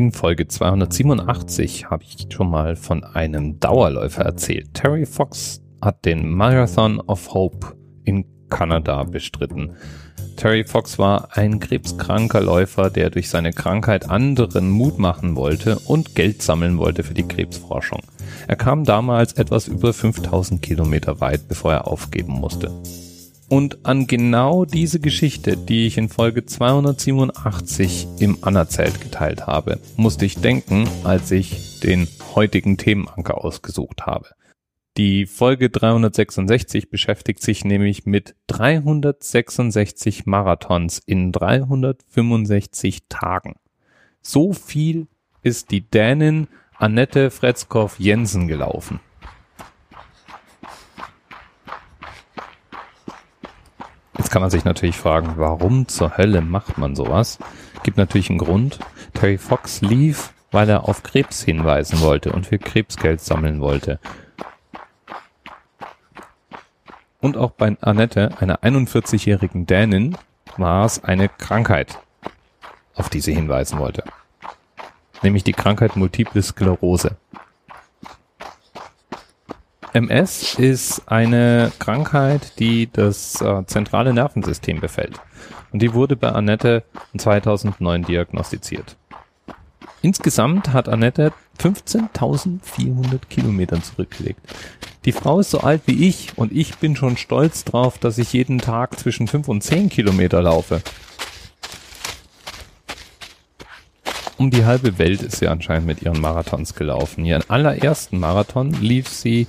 In Folge 287 habe ich schon mal von einem Dauerläufer erzählt. Terry Fox hat den Marathon of Hope in Kanada bestritten. Terry Fox war ein krebskranker Läufer, der durch seine Krankheit anderen Mut machen wollte und Geld sammeln wollte für die Krebsforschung. Er kam damals etwas über 5000 Kilometer weit, bevor er aufgeben musste. Und an genau diese Geschichte, die ich in Folge 287 im Anna-Zelt geteilt habe, musste ich denken, als ich den heutigen Themenanker ausgesucht habe. Die Folge 366 beschäftigt sich nämlich mit 366 Marathons in 365 Tagen. So viel ist die Dänin Annette Fretzkow Jensen gelaufen. Jetzt kann man sich natürlich fragen, warum zur Hölle macht man sowas? Gibt natürlich einen Grund. Terry Fox lief, weil er auf Krebs hinweisen wollte und für Krebsgeld sammeln wollte. Und auch bei Annette, einer 41-jährigen Dänin, war es eine Krankheit, auf die sie hinweisen wollte. Nämlich die Krankheit Multiple Sklerose. MS ist eine Krankheit, die das äh, zentrale Nervensystem befällt. Und die wurde bei Annette 2009 diagnostiziert. Insgesamt hat Annette 15.400 Kilometern zurückgelegt. Die Frau ist so alt wie ich und ich bin schon stolz drauf, dass ich jeden Tag zwischen 5 und 10 Kilometer laufe. Um die halbe Welt ist sie anscheinend mit ihren Marathons gelaufen. Ihren allerersten Marathon lief sie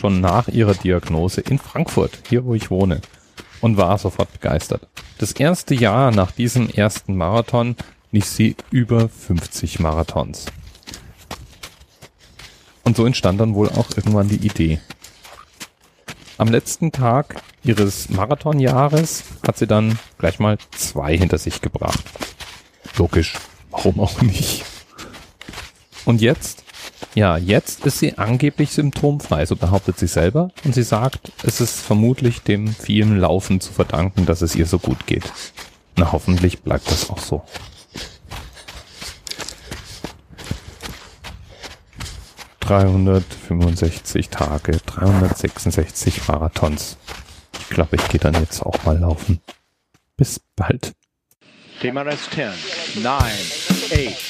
schon nach ihrer Diagnose in Frankfurt, hier wo ich wohne, und war sofort begeistert. Das erste Jahr nach diesem ersten Marathon lief sie über 50 Marathons. Und so entstand dann wohl auch irgendwann die Idee. Am letzten Tag ihres Marathonjahres hat sie dann gleich mal zwei hinter sich gebracht. Logisch, warum auch nicht. Und jetzt ja, jetzt ist sie angeblich symptomfrei, so behauptet sie selber. Und sie sagt, es ist vermutlich dem vielen Laufen zu verdanken, dass es ihr so gut geht. Na, hoffentlich bleibt das auch so. ...365 Tage, 366 Marathons. Ich glaube, ich gehe dann jetzt auch mal laufen. Bis bald. TMRS 10, 9, 8,